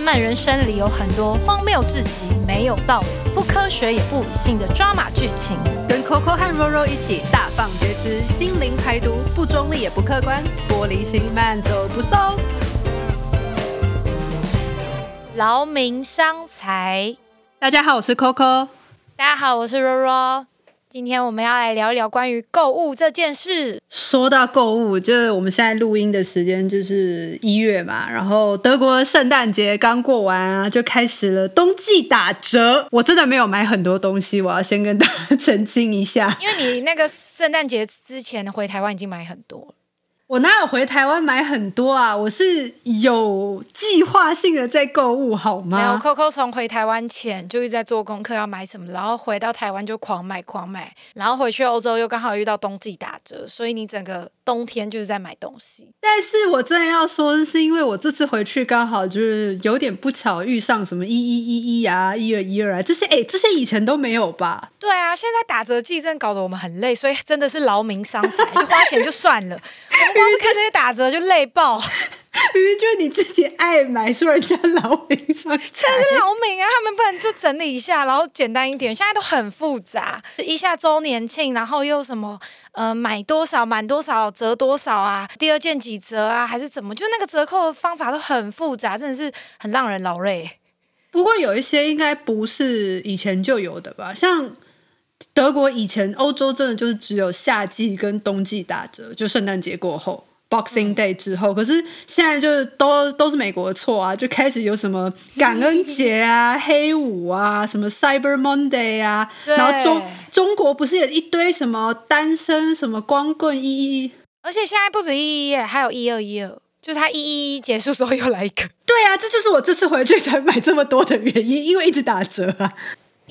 漫漫人生里有很多荒谬至极、没有道理、不科学也不理性的抓马剧情。跟 Coco 和 Roro 一起大放厥词，心灵排毒，不中立也不客观，玻璃心慢走不送。劳民伤财。大家好，我是 Coco。大家好，我是 Roro。今天我们要来聊一聊关于购物这件事。说到购物，就是我们现在录音的时间就是一月嘛，然后德国圣诞节刚过完啊，就开始了冬季打折。我真的没有买很多东西，我要先跟大家澄清一下，因为你那个圣诞节之前回台湾已经买很多了。我哪有回台湾买很多啊？我是有计划性的在购物，好没有？Coco 从回台湾前就一直在做功课要买什么，然后回到台湾就狂买狂买，然后回去欧洲又刚好遇到冬季打折，所以你整个冬天就是在买东西。但是我真的要说，是因为我这次回去刚好就是有点不巧遇上什么一一一一啊、一二一二啊这些，哎，这些以前都没有吧？对啊，现在打折季真的搞得我们很累，所以真的是劳民伤财，就花钱就算了，我们光是看这些打折就累爆，明明就是你自己爱买，说人家劳民伤财。真的是劳民啊！他们不能就整理一下，然后简单一点，现在都很复杂，一下周年庆，然后又什么呃买多少满多少折多少啊，第二件几折啊，还是怎么？就那个折扣的方法都很复杂，真的是很让人劳累。不过有一些应该不是以前就有的吧，像德国以前欧洲真的就是只有夏季跟冬季打折，就圣诞节过后。Boxing Day 之后，可是现在就是都都是美国的错啊，就开始有什么感恩节啊、黑五啊、什么 Cyber Monday 啊，然后中中国不是有一堆什么单身什么光棍一一，而且现在不止一一耶，还有一二一二，就是他一一一结束时候又来一个。对啊，这就是我这次回去才买这么多的原因，因为一直打折啊。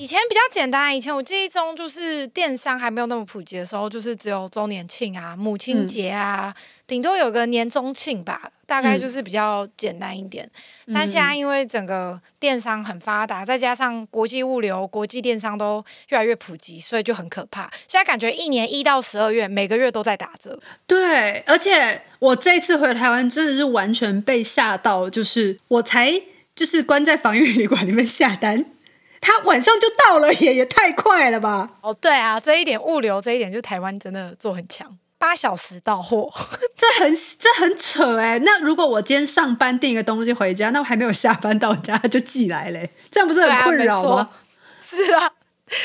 以前比较简单，以前我记忆中就是电商还没有那么普及的时候，就是只有周年庆啊、母亲节啊，顶、多有个年终庆吧，大概就是比较简单一点。但现在因为整个电商很发达，再加上国际物流、国际电商都越来越普及，所以就很可怕。现在感觉一年一到十二月，每个月都在打折。对，而且我这次回台湾真的是完全被吓到，就是我才就是关在防疫旅馆里面下单，它晚上就到了耶，也太快了吧！哦，对啊，这一点物流这一点，就台湾真的做很强，八小时到货。这很这很扯哎。那如果我今天上班订一个东西回家，那我还没有下班到家，它就寄来嘞，这样不是很困扰吗？啊是啊，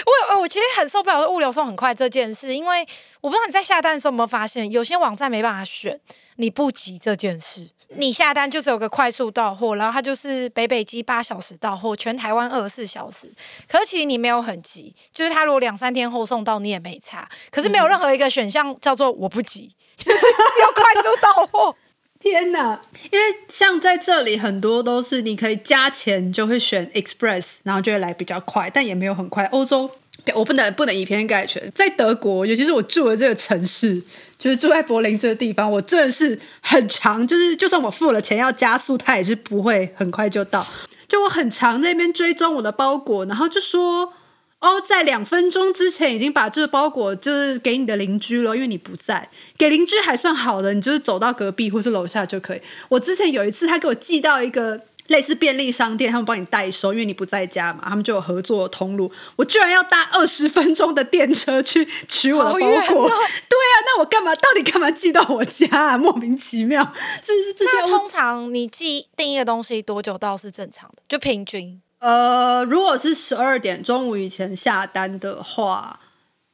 我有我其实很受不了物流送很快这件事，因为我不知道你在下单的时候有没有发现，有些网站没办法选你不急这件事。你下单就只有个快速到货，然后它就是北北基八小时到货，全台湾二十四小时。可是其实你没有很急，就是它如果两三天后送到你也没差。可是没有任何一个选项叫做我不急，就是只有快速到货。天哪！因为像在这里很多都是你可以加钱就会选 Express，然后就会来比较快，但也没有很快。欧洲我不能不能以偏概全，在德国，尤其是我住的这个城市，就是住在柏林这个地方，我真的是很长，就是就算我付了钱要加速，它也是不会很快就到。就我很长那边追踪我的包裹，然后就说。哦，在两分钟之前已经把这个包裹就是给你的邻居了，因为你不在。给邻居还算好的，你就是走到隔壁或是楼下就可以。我之前有一次，他给我寄到一个类似便利商店，他们帮你代收，因为你不在家嘛，他们就有合作的通路。我居然要搭二十分钟的电车去取我的包裹，哦对啊，那我干嘛？到底干嘛寄到我家啊？莫名其妙，这是这些通常你寄订一个东西多久到是正常的？就平均。呃，如果是十二点中午以前下单的话，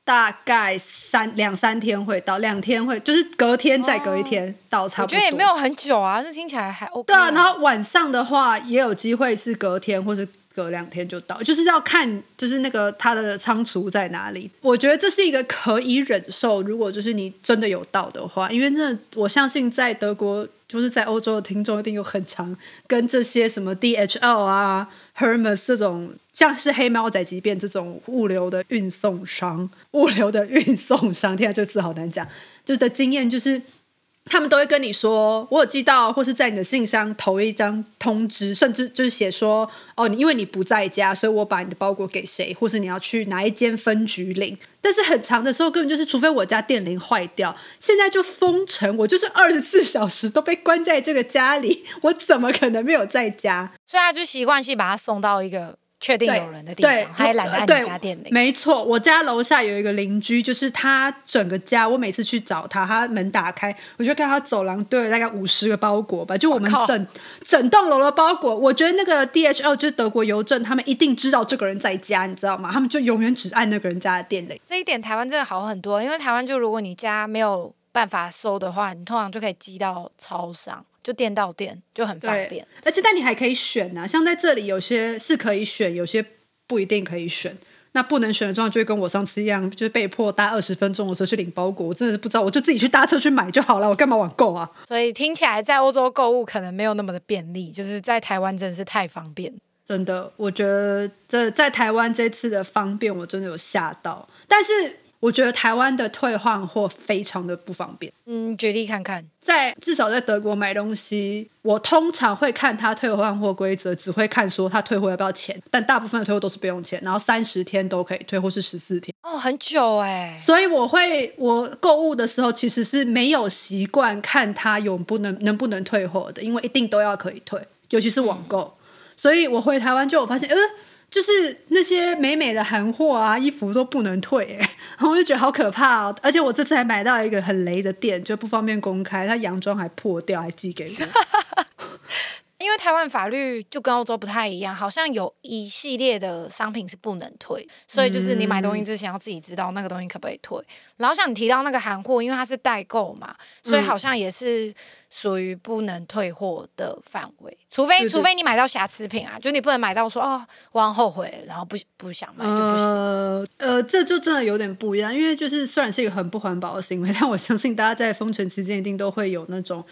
大概三两三天会到，两天会就是隔天再隔一天、到，差我不多。我觉得也没有很久啊，这听起来还 OK 对啊，然后晚上的话也有机会是隔天或是隔两天就到，就是要看就是那个它的仓储在哪里。我觉得这是一个可以忍受，如果就是你真的有到的话，因为那我相信在德国就是在欧洲的听众一定有很长跟这些什么 DHL 啊、Hermes 这种像是黑猫仔急便这种物流的运送商，物流的运送商，天啊，这个字好难讲，就是的经验就是。他们都会跟你说，我有寄到，或是在你的信箱投一张通知，甚至就是写说，哦，你因为你不在家，所以我把你的包裹给谁，或是你要去哪一间分局领。但是很长的时候，根本就是除非我家电铃坏掉，现在就封城，我就是二十四小时都被关在这个家里，我怎么可能没有在家？所以他就习惯性把他送到一个。确定有人的地方，他也懒得按你家电铃。没错，我家楼下有一个邻居，就是他整个家，我每次去找他，他门打开，我就看他走廊堆了大概五十个包裹吧，就我们整整栋楼的包裹。我觉得那个 DHL 就是德国邮政，他们一定知道这个人在家，你知道吗？他们就永远只按那个人家的电铃。这一点台湾真的好很多，因为台湾就如果你家没有办法收的话，你通常就可以寄到超商，就店到店，就很方便。而且但你还可以选啊，像在这里有些是可以选，有些不一定可以选。那不能选的状况就会跟我上次一样，就是被迫搭二十分钟的车去领包裹。我真的是不知道，我就自己去搭车去买就好了，我干嘛网购啊？所以听起来在欧洲购物可能没有那么的便利，就是在台湾真的是太方便。真的，我觉得这在台湾这次的方便，我真的有吓到。但是我觉得台湾的退换货非常的不方便。嗯，举例看看。在至少在德国买东西，我通常会看他退换货规则，只会看说他退货要不要钱，但大部分的退货都是不用钱，然后三十天都可以退，或是十四天。哦，很久哎、所以我会，我购物的时候其实是没有习惯看他有不能能不能退货的，因为一定都要可以退，尤其是网购。所以我回台湾就我发现，呃，就是那些美美的韩货啊，衣服都不能退，然后我就觉得好可怕哦。而且我这次还买到一个很雷的店，就不方便公开，他洋装还破掉，还寄给我。因为台湾法律就跟欧洲不太一样，好像有一系列的商品是不能退，所以就是你买东西之前要自己知道那个东西可不可以退。然后像你提到那个韩货，因为它是代购嘛，所以好像也是属于不能退货的范围，除非除非你买到瑕疵品啊，就你不能买到说哦我很后悔，然后不不想买就不行。呃呃，这就真的有点不一样，因为就是虽然是一个很不环保的行为，但我相信大家在封城期间一定都会有那种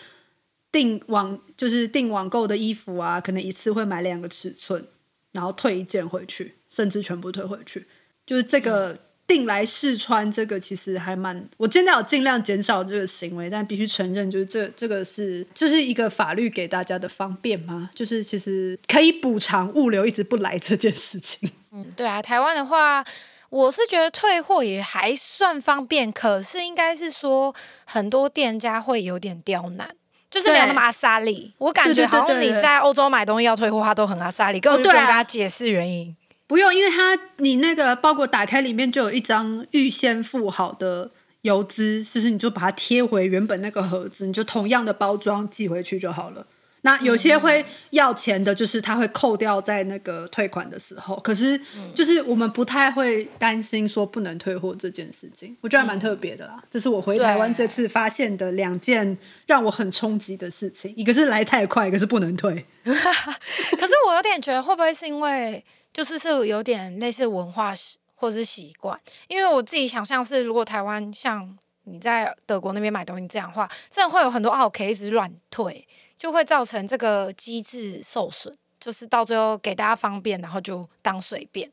订网，就是订网购的衣服啊，可能一次会买两个尺寸，然后退一件回去，甚至全部退回去。就是这个订来试穿，这个其实还蛮，我现在有尽量减少这个行为，但必须承认，就是这这个是就是一个法律给大家的方便吗？就是其实可以补偿物流一直不来这件事情。嗯，对啊，台湾的话，我是觉得退货也还算方便，可是应该是说很多店家会有点刁难。就是没有那么阿萨利，我感觉好像你在欧洲买东西要退货，他都很阿萨利，根本就不用跟他解释原因。不用，因为它你那个包裹打开里面就有一张预先付好的邮资，就是你就把它贴回原本那个盒子，你就同样的包装寄回去就好了。那有些会要钱的，就是他会扣掉在那个退款的时候。可是就是我们不太会担心说不能退货这件事情，我觉得还蛮特别的啦。这是我回台湾这次发现的两件让我很冲击的事情，一个是来太快，一个是不能退。可是我有点觉得，会不会是因为就是是有点类似文化或是习惯？因为我自己想象是，如果台湾像你在德国那边买东西这样的话，真的会有很多 OK 一直乱退，就会造成这个机制受损，就是到最后给大家方便，然后就当随便。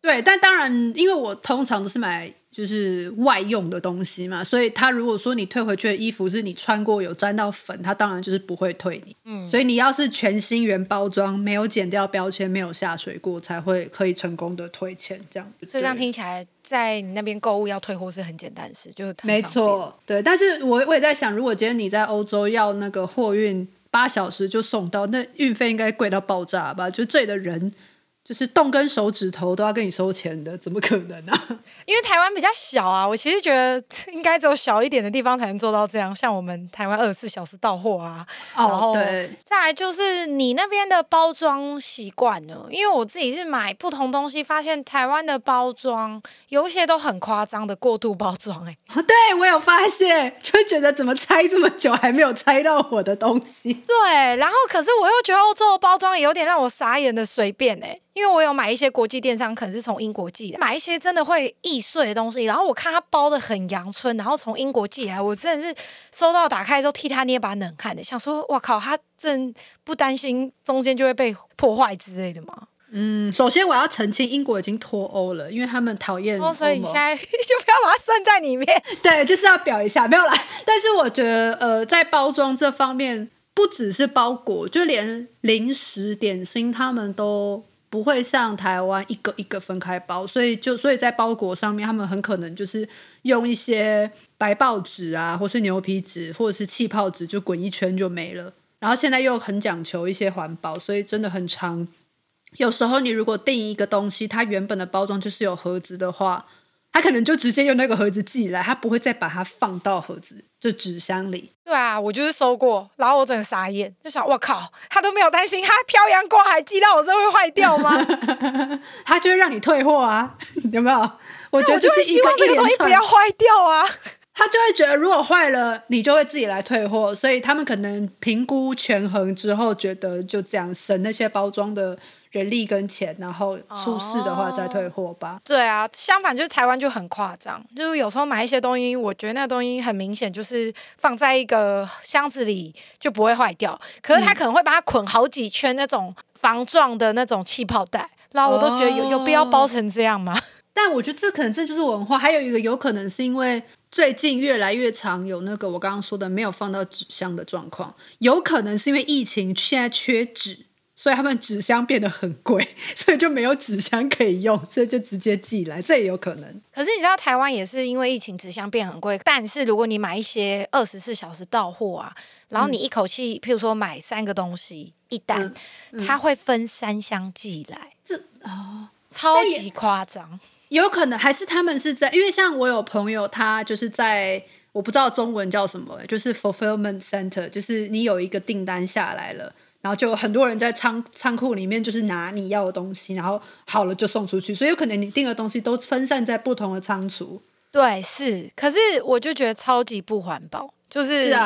对，但当然，因为我通常都是买就是外用的东西嘛，所以他如果说你退回去的衣服是你穿过有沾到粉，他当然就是不会退你。嗯，所以你要是全新原包装，没有剪掉标签，没有下水过，才会可以成功的退钱这样子。所以这样听起来，在你那边购物要退货是很简单的事，就是没。错，对。但是我我也在想，如果今天你在欧洲要那个货运八小时就送到，那运费应该贵到爆炸吧？就这里的人。就是动根手指头都要跟你收钱的，怎么可能啊？因为台湾比较小啊，我其实觉得应该只有小一点的地方才能做到这样，像我们台湾二十四小时到货啊。然后哦，对，再来就是你那边的包装习惯呢，因为我自己是买不同东西，发现台湾的包装有一些都很夸张的过度包装、欸，哦对我有发现，就觉得怎么拆这么久还没有拆到我的东西。对，然后可是我又觉得欧洲的包装也有点让我傻眼的随便哎、因为我有买一些国际电商，可能是从英国寄的，买一些真的会易碎的东西，然后我看它包的很阳春，然后从英国寄来，我真的是收到打开之后替他捏把冷汗的，想说哇靠，他真不担心中间就会被破坏之类的吗？嗯，首先我要澄清，英国已经脱欧了，因为他们讨厌哦，所以你现在 就不要把它算在里面。对，就是要表一下，没有啦。但是我觉得，呃，在包装这方面，不只是包裹，就连零食、点心，他们都不会像台湾一个一个分开包，所以就所以在包裹上面，他们很可能就是用一些白报纸啊，或是牛皮纸，或者是气泡纸，就滚一圈就没了。然后现在又很讲求一些环保，所以真的很长。有时候你如果订一个东西，它原本的包装就是有盒子的话，他可能就直接用那个盒子寄来，他不会再把它放到盒子就纸箱里。对啊，我就是收过，然后我整个傻眼，就想我靠，他都没有担心，他漂洋过海寄到我这会坏掉吗？他就会让你退货啊，有没有？我觉得就会是希望这个东西不要坏掉啊。他就会觉得如果坏了，你就会自己来退货，所以他们可能评估权衡之后，觉得就这样省那些包装的人力跟钱，然后出事的话再退货吧。对啊，相反就是台湾就很夸张，就是有时候买一些东西，我觉得那个东西很明显就是放在一个箱子里就不会坏掉，可是他可能会把它捆好几圈那种防撞的那种气泡袋，然后我都觉得有有必要包成这样吗？但我觉得这可能这就是文化，还有一个有可能是因为最近越来越常有那个我刚刚说的没有放到纸箱的状况，有可能是因为疫情现在缺纸，所以他们纸箱变得很贵，所以就没有纸箱可以用，所以就直接寄来，这也有可能。可是你知道台湾也是因为疫情纸箱变很贵，但是如果你买一些二十四小时到货啊，然后你一口气，譬如说买三个东西一单，它会分三箱寄来，这哦，超级夸张。有可能还是他们是在，因为像我有朋友，他就是在我不知道中文叫什么，就是 fulfillment center，就是你有一个订单下来了，然后就有很多人在仓仓库里面就是拿你要的东西，然后好了就送出去，所以有可能你订的东西都分散在不同的仓储。对，是，可是我就觉得超级不环保，就是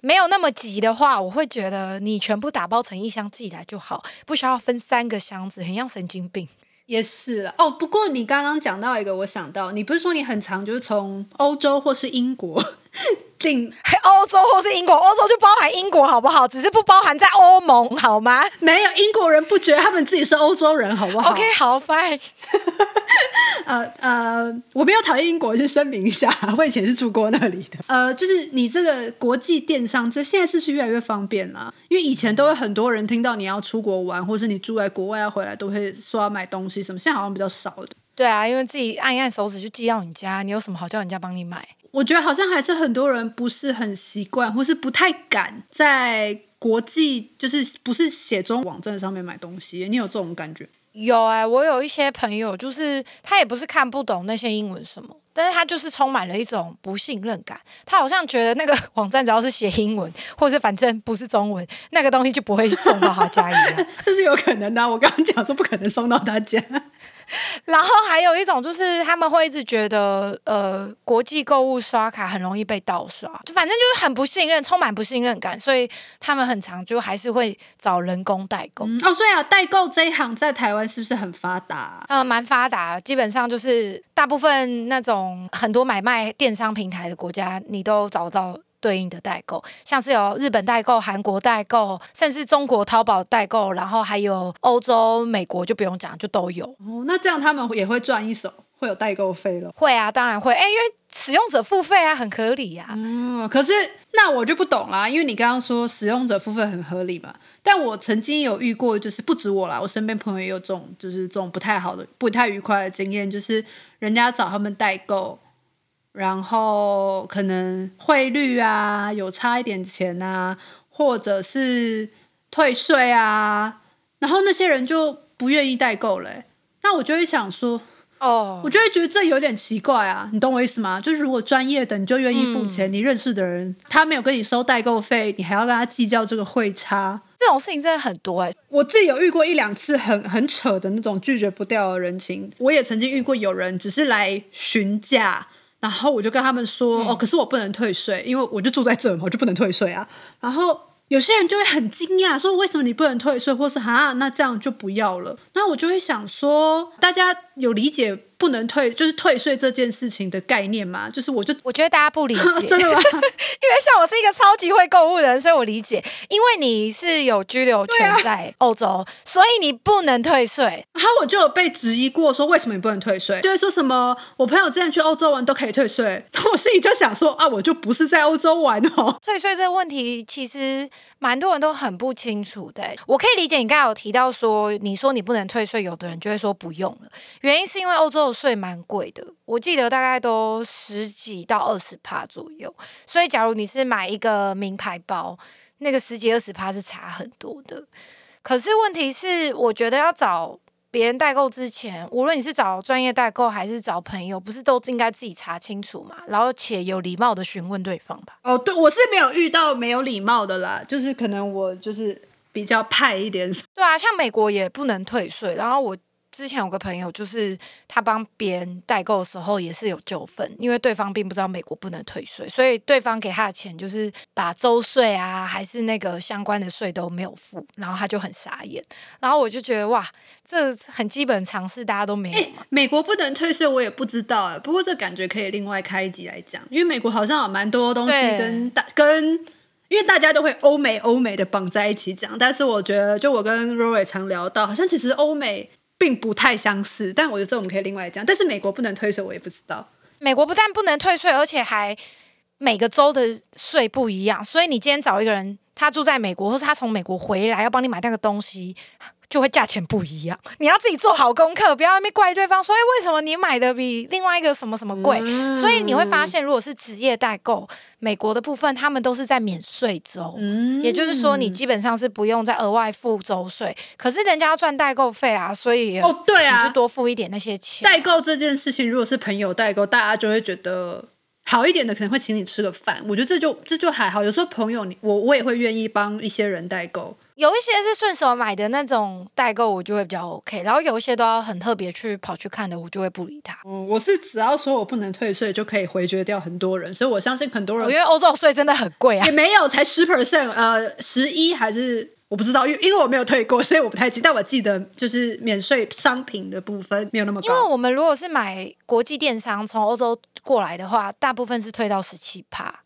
没有那么急的话，我会觉得你全部打包成一箱寄来就好，不需要分三个箱子，很像神经病。也是了哦，不过你刚刚讲到一个，我想到你不是说你很常就是从欧洲或是英国 订欧洲或是英国，欧洲就包含英国好不好？只是不包含在欧盟好吗没有英国人不觉得他们自己是欧洲人，好不好？OK，好，fine。呃呃，我没有讨厌英国，是声明一下，我以前是住过那里的。呃，就是你这个国际电商，这现在是不是越来越方便了？因为以前都有很多人听到你要出国玩，或是你住在国外要回来，都会说要买东西什么，现在好像比较少的。对啊，因为自己按一按手指就寄到你家，你有什么好叫人家帮你买？我觉得好像还是很多人不是很习惯，或是不太敢在国际就是不是写中网站上面买东西。你有这种感觉？有哎、我有一些朋友，就是他也不是看不懂那些英文什么，但是他就是充满了一种不信任感。他好像觉得那个网站只要是写英文，或者反正不是中文，那个东西就不会送到他家一样。这是有可能的啊。我刚刚讲说不可能送到他家。然后还有一种就是他们会一直觉得，呃，国际购物刷卡很容易被盗刷，就反正就是很不信任，充满不信任感，所以他们很常就还是会找人工代购。嗯哦，所以啊，代购这一行在台湾是不是很发达啊、呃，蛮发达，基本上就是大部分那种很多买卖电商平台的国家，你都找到对应的代购，像是有日本代购、韩国代购，甚至中国淘宝代购，然后还有欧洲、美国就不用讲，就都有。哦，那这样他们也会赚一手，会有代购费了。会啊，当然会，哎，因为使用者付费啊，很合理呀、啊。嗯，可是那我就不懂啦，因为你刚刚说使用者付费很合理嘛，但我曾经有遇过，就是不止我啦，我身边朋友也有这种，就是这种不太好的、不太愉快的经验，就是人家找他们代购，然后可能汇率啊有差一点钱啊，或者是退税啊，然后那些人就不愿意代购嘞、那我就会想说，哦我，就会觉得这有点奇怪啊，你懂我意思吗？就是如果专业的你就愿意付钱，嗯你认识的人他没有跟你收代购费，你还要跟他计较这个汇差。这种事情真的很多哎、我自己有遇过一两次很很扯的那种拒绝不掉的人情，我也曾经遇过有人只是来询价，然后我就跟他们说、哦，可是我不能退税，因为我就住在这嘛，我就不能退税啊。然后有些人就会很惊讶，说为什么你不能退税，或是哈那这样就不要了。那我就会想说，大家有理解不能退，就是退税这件事情的概念嘛？就是我就我觉得大家不理解，真的吗？因为像我是一个超级会购物的人，所以我理解。因为你是有居留权在欧洲，所以你不能退税。然后我就有被质疑过，说为什么你不能退税？就会说什么我朋友之前去欧洲玩都可以退税，我心里就想说啊，我就不是在欧洲玩哦。退税这个问题，其实蛮多人都很不清楚的。我可以理解你刚才有提到说，你说你不能退税，有的人就会说不用了。原因是因为欧洲的税蛮贵的，我记得大概都十几到二十趴左右。所以假如你是买一个名牌包，那个十几二十趴是差很多的。可是问题是，我觉得要找别人代购之前，无论你是找专业代购还是找朋友，不是都应该自己查清楚嘛？然后且有礼貌的询问对方吧。哦，对，我是没有遇到没有礼貌的啦，就是可能我就是比较派一点。对啊，像美国也不能退税，然后我。之前有个朋友，就是他帮别人代购的时候也是有纠纷，因为对方并不知道美国不能退税，所以对方给他的钱就是把周税啊，还是那个相关的税都没有付，然后他就很傻眼。然后我就觉得哇，这很基本常识，大家都没有嘛。美国不能退税，我也不知道啊。不过这感觉可以另外开一集来讲，因为美国好像有蛮多东西跟大跟，因为大家都会欧美欧美的绑在一起讲，但是我觉得就我跟 Roy 常聊到，好像其实欧美。并不太相似，但我觉得这我们可以另外讲。但是美国不能退税，我也不知道。美国不但不能退税，而且还每个州的税不一样。所以你今天找一个人，他住在美国，或是他从美国回来要帮你买那个东西。就会价钱不一样，你要自己做好功课，不要那边怪对方说，哎，为什么你买的比另外一个什么什么贵？所以你会发现，如果是职业代购，美国的部分，他们都是在免税州，嗯也就是说，你基本上是不用再额外付州税。可是人家要赚代购费啊，所以哦，对啊，就多付一点那些钱。代购这件事情，如果是朋友代购，大家就会觉得好一点的，可能会请你吃个饭。我觉得这就这就还好。有时候朋友你，我我也会愿意帮一些人代购。有一些是顺手买的那种代购，我就会比较 OK。然后有一些都要很特别去跑去看的，我就会不理他。嗯，我是只要说我不能退税，就可以回绝掉很多人。所以我相信很多人，因为欧洲税真的很贵啊，也没有才十 percent，呃，十一还是我不知道，因因为我没有退过，所以我不太记。但我记得就是免税商品的部分没有那么高。因为我们如果是买国际电商从欧洲过来的话，大部分是退到十七帕。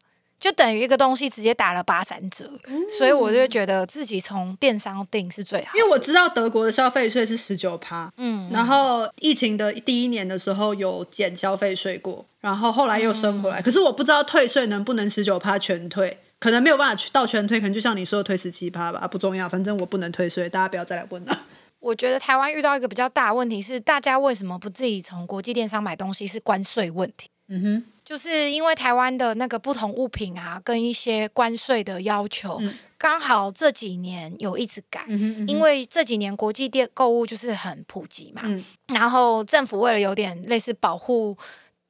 就等于一个东西直接打了八三折，所以我就觉得自己从电商订是最好。因为我知道德国的消费税是十九趴，嗯，然后疫情的第一年的时候有减消费税过，然后后来又升回来。可是我不知道退税能不能十九趴全退，可能没有办法去到全退，可能就像你说的退十七趴吧，不重要，反正我不能退税，大家不要再来问了。我觉得台湾遇到一个比较大的问题是，大家为什么不自己从国际电商买东西？是关税问题。嗯哼。就是因为台湾的那个不同物品啊，跟一些关税的要求，刚好这几年有一直改，因为这几年国际店购物就是很普及嘛，然后政府为了有点类似保护。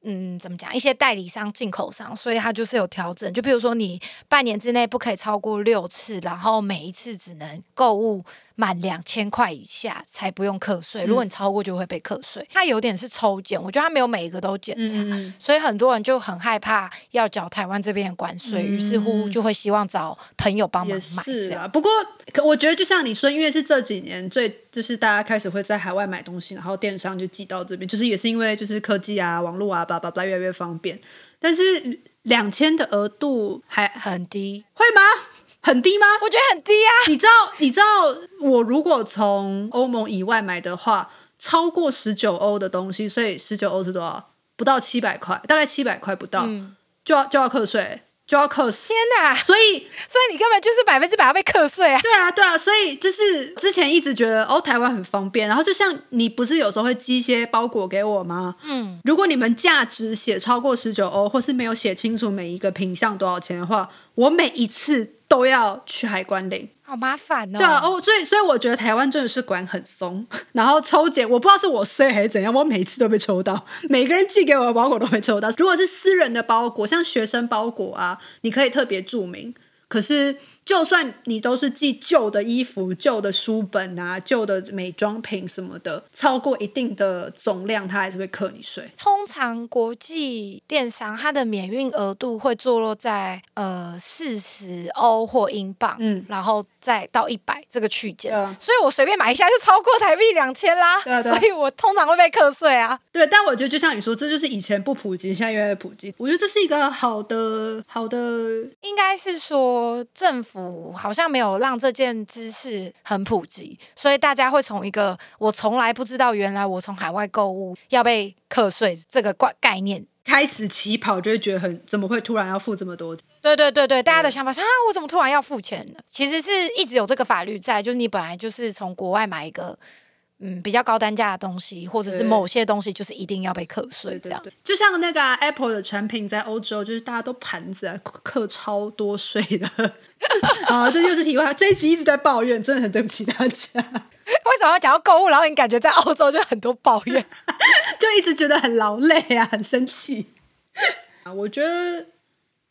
嗯，怎么讲？一些代理商、进口商，所以它就是有调整。就比如说，你半年之内不可以超过六次，然后每一次只能购物满两千块以下才不用课税。如果你超过，就会被课税。它有点是抽检，我觉得它没有每一个都检查，所以很多人就很害怕要缴台湾这边的关税，于是乎就会希望找朋友帮忙买。是啊，不过我觉得就像你说，因为是这几年最。就是大家开始会在海外买东西，然后电商就寄到这边，就是也是因为就是科技啊、网络啊，叭叭叭越来越方便。但是两千的额度还很低，会吗？很低吗？我觉得很低啊。你知道？你知道我如果从欧盟以外买的话，超过十九欧的东西，所以十九欧是多少？不到七百块，大概七百块不到，就要就要课税。就要课税，天哪！所以，所以你根本就是百分之百要被课税啊！对啊，对啊，所以就是之前一直觉得哦，台湾很方便。然后就像你不是有时候会寄一些包裹给我吗？嗯，如果你们价值写超过十九欧，或是没有写清楚每一个品项多少钱的话，我每一次都要去海关领。好麻烦哦！对啊，哦，所以所以我觉得台湾真的是管很松，然后抽检，我不知道是我衰还是怎样，我每次都被抽到，每个人寄给我的包裹都会抽到。如果是私人的包裹，像学生包裹啊，你可以特别注明。可是就算你都是寄旧的衣服、旧的书本啊、旧的美妆品什么的，超过一定的总量，它还是会课你税。通常国际电商它的免运额度会坐落在呃四十欧或英镑，嗯然后再到一百这个区间。对啊所以我随便买一下就超过台币两千啦，对所以我通常会被课税啊。对，但我觉得就像你说，这就是以前不普及，现在越来越普及。我觉得这是一个好的好的，应该是说政府好像没有让这件知识很普及，所以大家会从一个我从来不知道，原来我从海外购物要被课税这个概概念。开始起跑就会觉得很怎么会突然要付这么多？对对对对，大家的想法是啊，我怎么突然要付钱呢？其实是一直有这个法律在，就是你本来就是从国外买一个嗯比较高单价的东西，或者是某些东西，就是一定要被课税这样。对对对，就像那个啊、Apple 的产品在欧洲，就是大家都盘子啊，课超多税的。啊，这就是题外话。这一集一直在抱怨，真的很对不起大家，为什么要讲到购物，然后你感觉在澳洲就很多抱怨？就一直觉得很劳累啊，很生气。啊，我觉得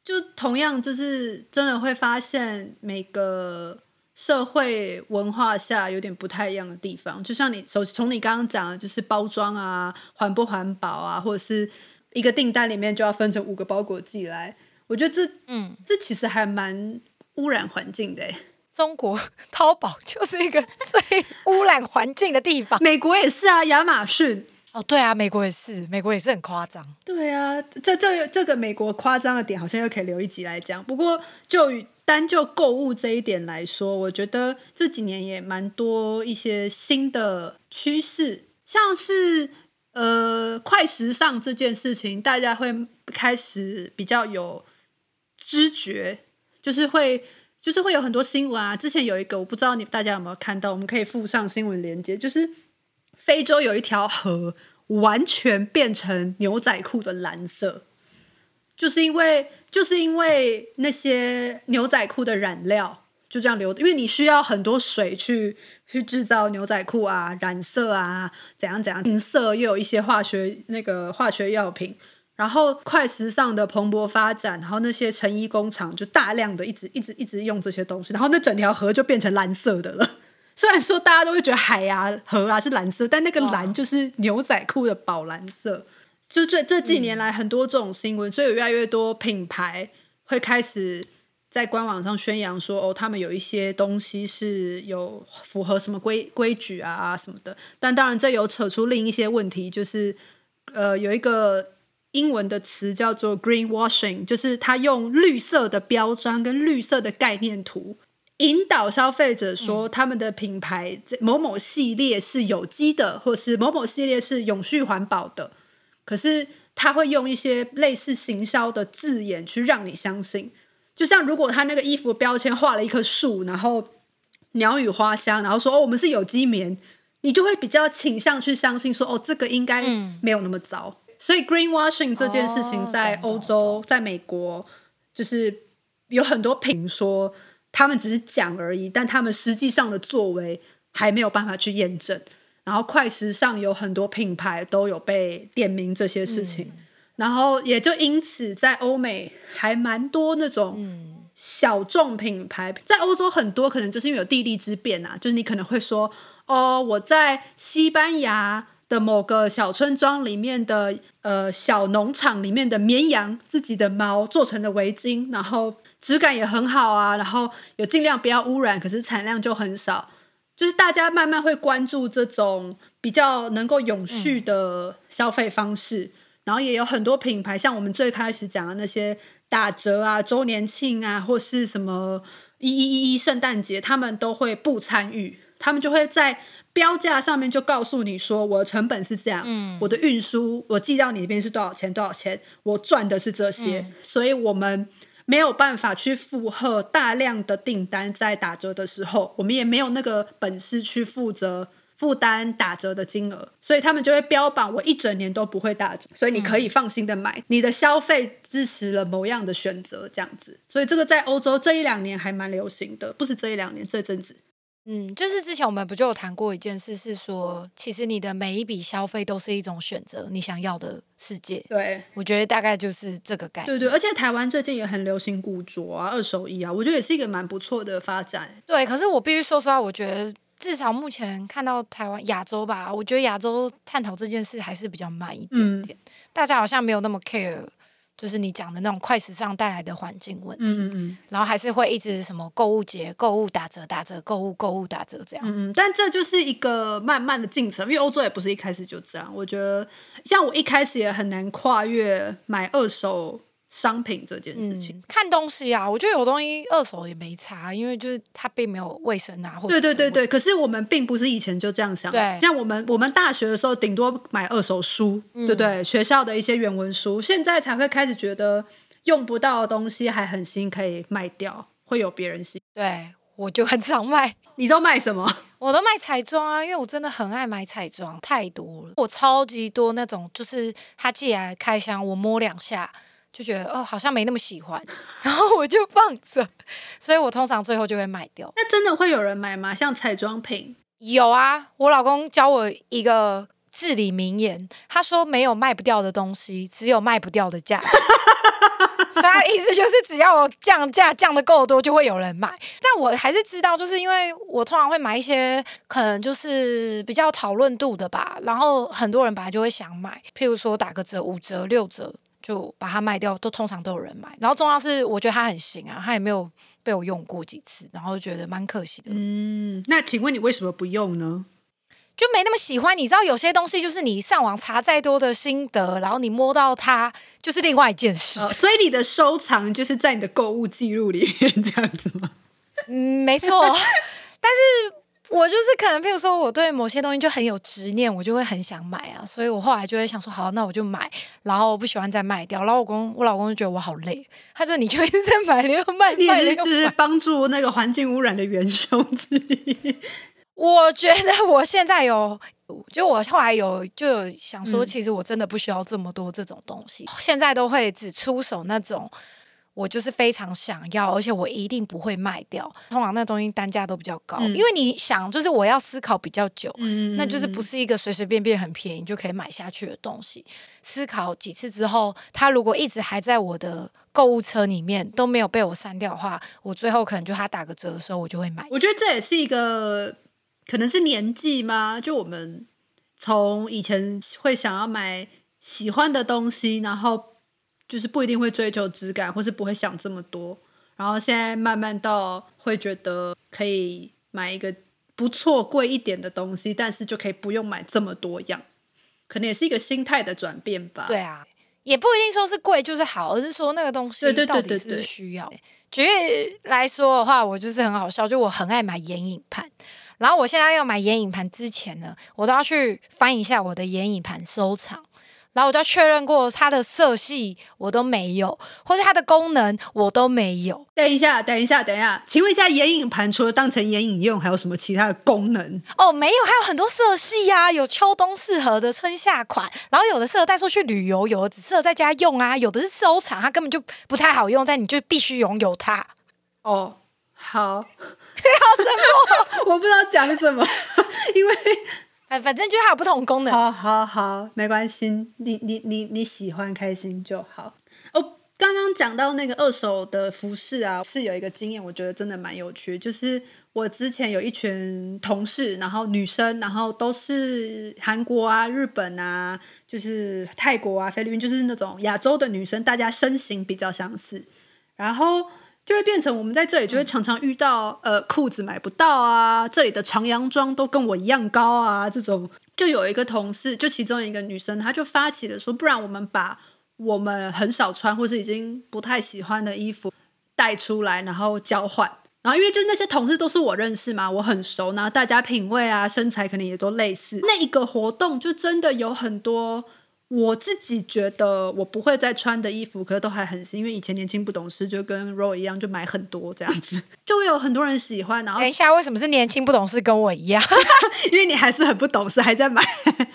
就同样就是真的会发现每个社会文化下有点不太一样的地方。就像你首从你刚刚讲的，就是包装啊、环不环保啊，或者是一个订单里面就要分成五个包裹寄来，我觉得这嗯，这其实还蛮污染环境的欸。中国 淘宝就是一个 最污染环境的地方。美国也是啊，亚马逊。哦，对啊，美国也是，美国也是很夸张。对啊，这这这个美国夸张的点，好像又可以留一集来讲。不过就以单就购物这一点来说，我觉得这几年也蛮多一些新的趋势，像是呃快时尚这件事情，大家会开始比较有知觉，就是会。就是会有很多新闻啊，之前有一个我不知道你大家有没有看到，我们可以附上新闻链接，就是非洲有一条河完全变成牛仔裤的蓝色，就是因为就是因为那些牛仔裤的染料就这样流，因为你需要很多水去去制造牛仔裤啊，染色啊，怎样怎样，银色又有一些化学那个化学药品。然后快时尚的蓬勃发展，然后那些成衣工厂就大量的一直一直一直用这些东西，然后那整条河就变成蓝色的了。虽然说大家都会觉得海啊、河啊是蓝色，但那个蓝就是牛仔裤的宝蓝色。就这这几年来很多这种新闻，所以有越来越多品牌会开始在官网上宣扬说，哦，他们有一些东西是有符合什么规规矩啊什么的。但当然，这有扯出另一些问题，就是呃，有一个英文的词叫做 greenwashing，就是他用绿色的标章跟绿色的概念图。引导消费者说他们的品牌在某某系列是有机的，或是某某系列是永续环保的，可是他会用一些类似行销的字眼去让你相信。就像如果他那个衣服标签画了一棵树，然后鸟语花香，然后说哦我们是有机棉，你就会比较倾向去相信说哦这个应该没有那么糟。所以 greenwashing 这件事情哦在欧洲、在美国，就是有很多评说他们只是讲而已，但他们实际上的作为还没有办法去验证。然后快时尚有很多品牌都有被点名这些事情，然后也就因此在欧美还蛮多那种小众品牌，在欧洲很多可能就是因为有地利之便啊，就是你可能会说哦，我在西班牙的某个小村庄里面的呃小农场里面的绵羊自己的毛做成的围巾，然后质感也很好啊，然后有尽量不要污染，可是产量就很少。就是大家慢慢会关注这种比较能够永续的消费方式，然后也有很多品牌，像我们最开始讲的那些打折啊、周年庆啊，或是什么一一一一圣诞节，他们都会不参与，他们就会在标价上面就告诉你说，我的成本是这样，我的运输我寄到你那边是多少钱多少钱，我赚的是这些，所以我们。没有办法去负荷大量的订单，在打折的时候，我们也没有那个本事去负责负担打折的金额，所以他们就会标榜我一整年都不会打折，所以你可以放心的买，你的消费支持了某样的选择，这样子。所以这个在欧洲这一两年还蛮流行的，不是这一两年，这阵子。嗯，就是之前我们不就有谈过一件事，是说其实你的每一笔消费都是一种选择，你想要的世界。对，我觉得大概就是这个概念。对对，而且台湾最近也很流行古着啊、二手衣啊，我觉得也是一个蛮不错的发展。对，可是我必须说实话，我觉得至少目前看到台湾亚洲吧，我觉得亚洲探讨这件事还是比较慢一点点，大家好像没有那么 care。就是你讲的那种快时尚带来的环境问题，嗯嗯嗯，然后还是会一直什么购物节、购物打折、打折、购物购物打折这样，嗯嗯，但这就是一个慢慢的进程，因为欧洲也不是一开始就这样。我觉得像我一开始也很难跨越买二手。商品这件事情，看东西啊，我觉得有东西二手也没差，因为就是它并没有卫生啊，或对对对对。可是我们并不是以前就这样想，对，像我们我们大学的时候，顶多买二手书，对不对？学校的一些原文书，现在才会开始觉得用不到的东西还很新，可以卖掉，会有别人新。对，我就很常卖。你都卖什么？我都卖彩妆啊，因为我真的很爱买彩妆，太多了，我超级多那种，就是他寄来开箱，我摸两下。就觉得哦，好像没那么喜欢，然后我就放着，所以我通常最后就会卖掉。那真的会有人买吗？像彩妆品？有啊，我老公教我一个至理名言，他说没有卖不掉的东西，只有卖不掉的价。所以他意思就是只要我降价降的够多，就会有人买。但我还是知道，就是因为我通常会买一些可能就是比较讨论度的吧，然后很多人本来就会想买，譬如说打个折，五折、六折。就把它卖掉，都通常都有人买。然后重要是，我觉得它很行啊，它也没有被我用过几次，然后觉得蛮可惜的。嗯，那请问你为什么不用呢？就没那么喜欢。你知道有些东西就是你上网查再多的心得，然后你摸到它就是另外一件事。所以你的收藏就是在你的购物记录里面 这样子吗？嗯，没错。但是。我就是可能，譬如说，我对某些东西就很有执念，我就会很想买啊，所以我后来就会想说，好，那我就买，然后我不喜欢再卖掉。然后我公，我老公就觉得我好累，他说你就一直在买，又 卖，你也是就是帮助那个环境污染的元凶之一。我觉得我现在有，就我后来有就有想说，其实我真的不需要这么多这种东西，现在都会只出手那种。我就是非常想要，而且我一定不会卖掉。通常那东西单价都比较高，因为你想，就是我要思考比较久，那就是不是一个随随便便很便宜就可以买下去的东西。思考几次之后，它如果一直还在我的购物车里面都没有被我删掉的话，我最后可能就它打个折的时候我就会买。我觉得这也是一个可能是年纪吗？就我们从以前会想要买喜欢的东西，然后。就是不一定会追求质感，或是不会想这么多。然后现在慢慢到会觉得可以买一个不错、贵一点的东西，但是就可以不用买这么多样，可能也是一个心态的转变吧。对啊，也不一定说是贵就是好，而是说那个东西到底是不是需要。举例来说的话，我就是很好笑，就我很爱买眼影盘，然后我现在要买眼影盘之前呢，我都要去翻一下我的眼影盘收藏。然后我就确认过它的色系我都没有，或是它的功能我都没有。等一下，等一下，等一下，请问一下，眼影盘除了当成眼影用，还有什么其他的功能？哦，没有，还有很多色系呀，有秋冬适合的春夏款，然后有的适合带出去旅游，有的只适合在家用啊，有的是收藏，它根本就不太好用，但你就必须拥有它。哦，好，好沉默，我不知道讲什么，因为。哎，反正就是它有不同功能。好，好，好，没关系，你你你你喜欢开心就好。哦，刚刚讲到那个二手的服饰啊，是有一个经验，我觉得真的蛮有趣。就是我之前有一群同事，然后女生，然后都是韩国啊、日本啊，就是泰国啊、菲律宾，就是那种亚洲的女生，大家身形比较相似，然后。就会变成我们在这里就会常常遇到，呃，裤子买不到啊，这里的长洋装都跟我一样高啊，这种。就有一个同事，就其中一个女生，她就发起了说，不然我们把我们很少穿或是已经不太喜欢的衣服带出来，然后交换，然后因为就那些同事都是我认识嘛，我很熟，然后大家品味啊、身材可能也都类似，那一个活动就真的有很多。我自己觉得我不会再穿的衣服，可是都还很新，因为以前年轻不懂事，就跟 Roy 一样，就买很多这样子，就会有很多人喜欢。然后等一下，为什么是年轻不懂事，跟我一样？因为你还是很不懂事，还在买。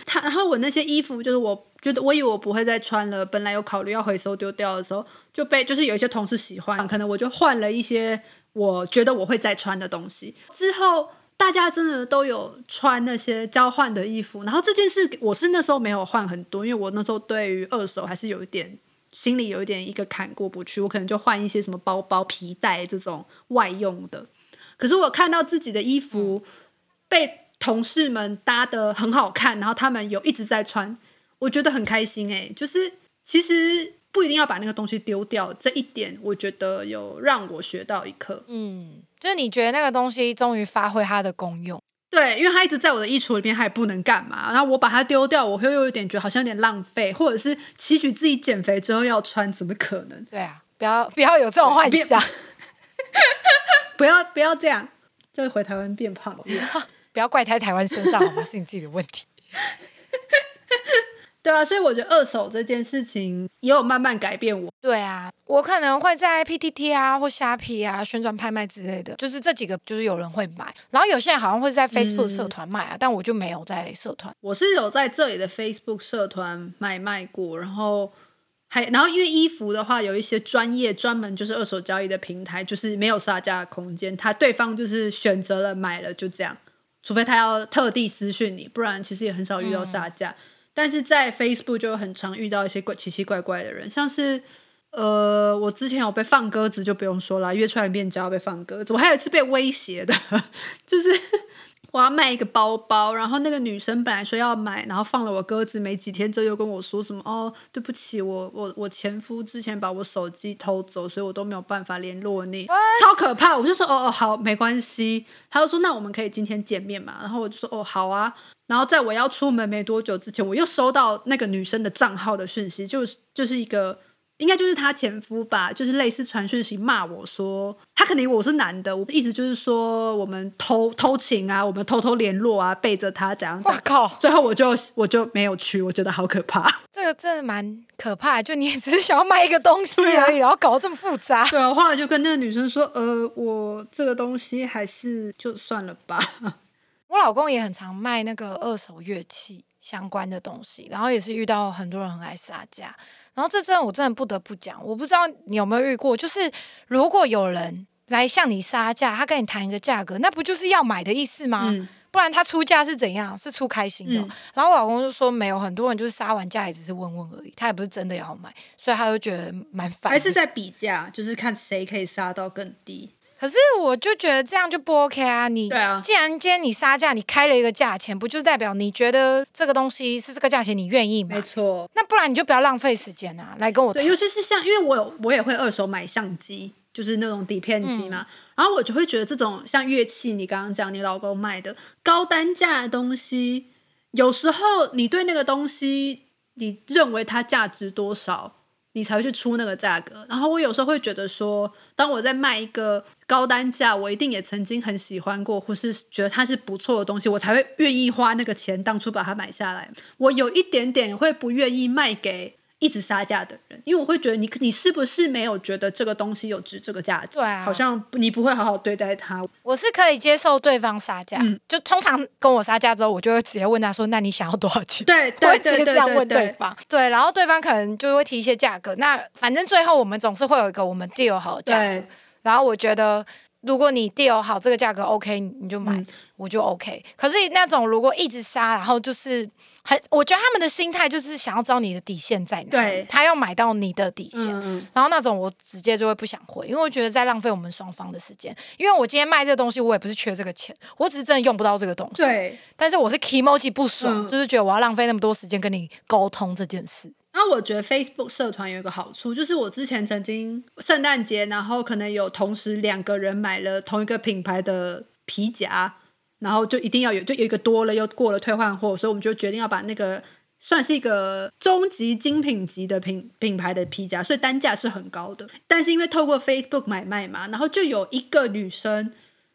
他，然后我那些衣服，就是我觉得我以为我不会再穿了，本来有考虑要回收丢掉的时候，就被就是有一些同事喜欢，可能我就换了一些我觉得我会再穿的东西，之后。大家真的都有穿那些交换的衣服，然后这件事我是那时候没有换很多，因为我那时候对于二手还是有一点心里有一点一个坎过不去，我可能就换一些什么包包、皮带这种外用的。可是我看到自己的衣服被同事们搭的很好看，然后他们有一直在穿，我觉得很开心哎、就是其实不一定要把那个东西丢掉，这一点我觉得有让我学到一课。嗯，就是你觉得那个东西终于发挥它的功用，对，因为它一直在我的衣橱里面，它也不能干嘛。然后我把它丢掉，我会又有点觉得好像有点浪费，或者是期许自己减肥之后要穿，怎么可能？对啊，不要不要有这种幻想，不要不要这样，就回台湾变胖了。不要怪在台湾身上好吗？是你自己的问题。对啊，所以我觉得二手这件事情也有慢慢改变我。对啊，我可能会在 PTT 啊或虾皮啊旋转拍卖之类的，就是这几个就是有人会买，然后有些人好像会在 Facebook 社团卖啊，但我就没有在社团。我是有在这里的 Facebook 社团买卖过，然后还然后因为衣服的话，有一些专业专门就是二手交易的平台，就是没有杀价的空间，他对方就是选择了买了就这样，除非他要特地私讯你，不然其实也很少遇到杀价。但是在 Facebook 就很常遇到一些怪奇奇怪怪的人，像是呃，我之前有被放鸽子就不用说了，约出来面交被放鸽子，我还有一次被威胁的，就是我要卖一个包包，然后那个女生本来说要买，然后放了我鸽子没几天之后又跟我说什么哦，对不起，我我我前夫之前把我手机偷走，所以我都没有办法联络你，超可怕。我就说哦哦好，没关系。他就说那我们可以今天见面嘛，然后我就说哦好啊。然后在我要出门没多久之前，我又收到那个女生的账号的讯息，就是就是一个。应该就是她前夫吧，就是类似传讯息骂我说，他可能以为我是男的，我意思就是说我们偷偷情啊，我们偷偷联络啊，背着他怎样怎样。我靠，最后我就我就没有去，我觉得好可怕。这个真的蛮可怕的，就你也只是想要卖一个东西而已，然后搞得这么复杂。对啊，我后来就跟那个女生说，呃，我这个东西还是就算了吧。我老公也很常卖那个二手乐器相关的东西，然后也是遇到很多人很爱杀价。然后这真的我真的不得不讲，我不知道你有没有遇过，就是如果有人来向你杀价，他跟你谈一个价格，那不就是要买的意思吗？嗯，不然他出价是怎样？是出开心的哦、嗯然后我老公就说没有，很多人就是杀完价也只是问问而已，他也不是真的要买，所以他就觉得蛮烦。还是在比价，就是看谁可以杀到更低。可是我就觉得这样就不 OK 啊！你对啊既然今天你杀价，你开了一个价钱，不就代表你觉得这个东西是这个价钱，你愿意买？没错，那不然你就不要浪费时间啊，来跟我谈对，。尤其是像，因为我有我也会二手买相机，就是那种底片机嘛，然后我就会觉得这种像乐器，你刚刚讲你老公卖的高单价的东西，有时候你对那个东西，你认为它价值多少，你才会去出那个价格。然后我有时候会觉得说，当我在卖一个高单价，我一定也曾经很喜欢过，或是觉得它是不错的东西，我才会愿意花那个钱当初把它买下来。我有一点点会不愿意卖给一直杀价的人，因为我会觉得你你是不是没有觉得这个东西有值这个价值？对啊。好像你不会好好对待它。我是可以接受对方杀价，嗯。就通常跟我杀价之后，我就会直接问他说：“那你想要多少钱？”对 我会直接对对对这样问对。对，方，对，然后对方可能就会提一些价格，那反正最后我们总是会有一个我们 deal 好的价格。对，然后我觉得，如果你 deal 好这个价格 OK，你你就买，嗯我就 OK。可是那种如果一直杀，然后就是很，我觉得他们的心态就是想要知道你的底线在哪，对他要买到你的底线。然后那种我直接就会不想回，因为我觉得在浪费我们双方的时间。因为我今天卖这个东西，我也不是缺这个钱，我只是真的用不到这个东西。，对。但是我是 emoji 不爽，嗯就是觉得我要浪费那么多时间跟你沟通这件事。然后我觉得 Facebook 社团有一个好处，就是我之前曾经圣诞节，然后可能有同时两个人买了同一个品牌的皮夹，然后就一定要有，就有一个多了又过了退换货，所以我们就决定要把那个算是一个终极精品级的品品牌的皮夹，所以单价是很高的。但是因为透过 Facebook 买卖嘛，然后就有一个女生，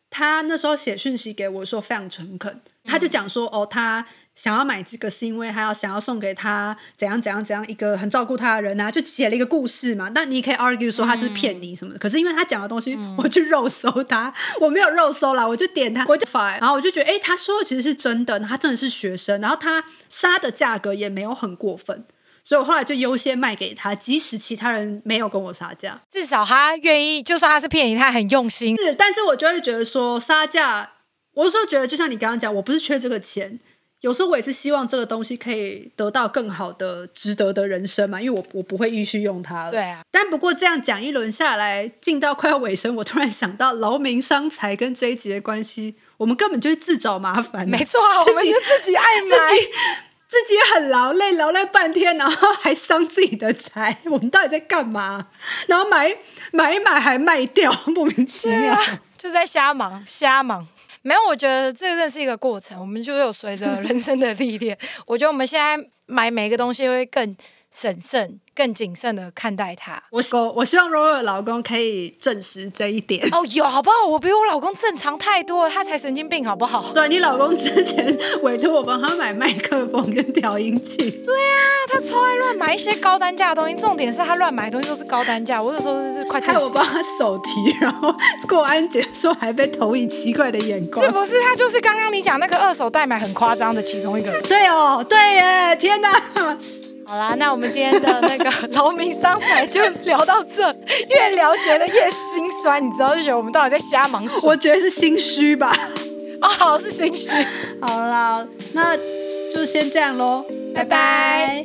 她那时候写讯息给我说非常诚恳，她就讲说哦，她想要买这个是因为他要想要送给他怎样怎样怎样一个很照顾他的人啊，就写了一个故事嘛。那你可以 argue 说他是骗你什么的，可是因为他讲的东西，我去肉搜他，我没有肉搜啦，我就点他，我就发，然后我就觉得，哎，他说的其实是真的，他真的是学生，然后他杀的价格也没有很过分。所以我后来就优先卖给他，即使其他人没有跟我杀价。至少他愿意，就算他是骗你，他很用心。是，但是我就会觉得说杀价，我有时候觉得，就像你刚刚讲，我不是缺这个钱，有时候我也是希望这个东西可以得到更好的、值得的人生嘛，因为我我不会继续用它了。对啊，但不过这样讲一轮下来，进到快要尾声，我突然想到劳民伤财跟这一集的关系，我们根本就是自找麻烦。没错啊，我们就自己爱买，自己自己很劳累，劳累半天，然后还伤自己的财，我们到底在干嘛？然后买买一买还卖掉，莫名其妙，就在瞎忙瞎忙。没有，我觉得这个是一个过程，我们就有随着人生的历练，我觉得我们现在买每个东西会更审慎。更谨慎的看待他。我我我希望 r o 的老公可以证实这一点。哦，有好不好？我比我老公正常太多了，他才神经病好不好？对你老公之前委托我帮他买麦克风跟调音器。对啊，他超爱乱买一些高单价的东西。重点是他乱买的东西都是高单价，我有时候是快害我帮他手提，然后过安检的时候还被投以奇怪的眼光。是不是他就是刚刚你讲那个二手代买很夸张的其中一个？对哦，对耶，天哪！好啦，那我们今天的那个 劳民伤财就聊到这，越聊觉得越心酸，你知道就觉得我们到底在瞎忙什么？我觉得是心虚吧。哦，好是心虚。好啦，那就先这样喽，拜拜。